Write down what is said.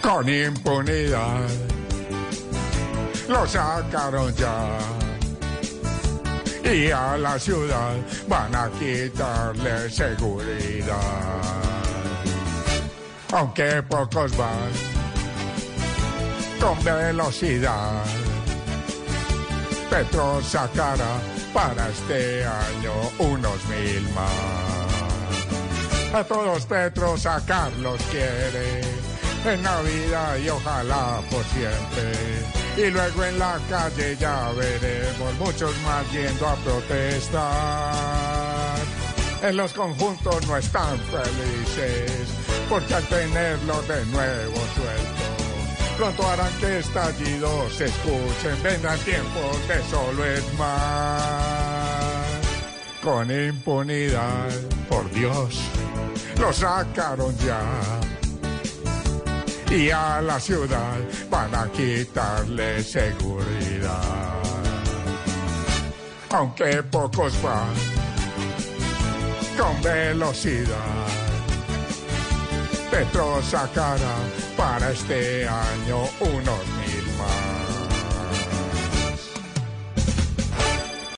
con impunidad. Lo sacaron ya. Y a la ciudad van a quitarle seguridad. Aunque pocos van con velocidad. Petro sacará para este año unos mil más. A todos Petro sacarlos quiere en Navidad y ojalá por siempre. Y luego en la calle ya veremos muchos más yendo a protestar. En los conjuntos no están felices porque al tenerlo de nuevo suelto pronto harán que estallidos se escuchen, vendrán tiempos de solo es más. Con impunidad, por Dios, lo sacaron ya. Y a la ciudad van a quitarle seguridad. Aunque pocos van con velocidad. Petro sacará para este año más.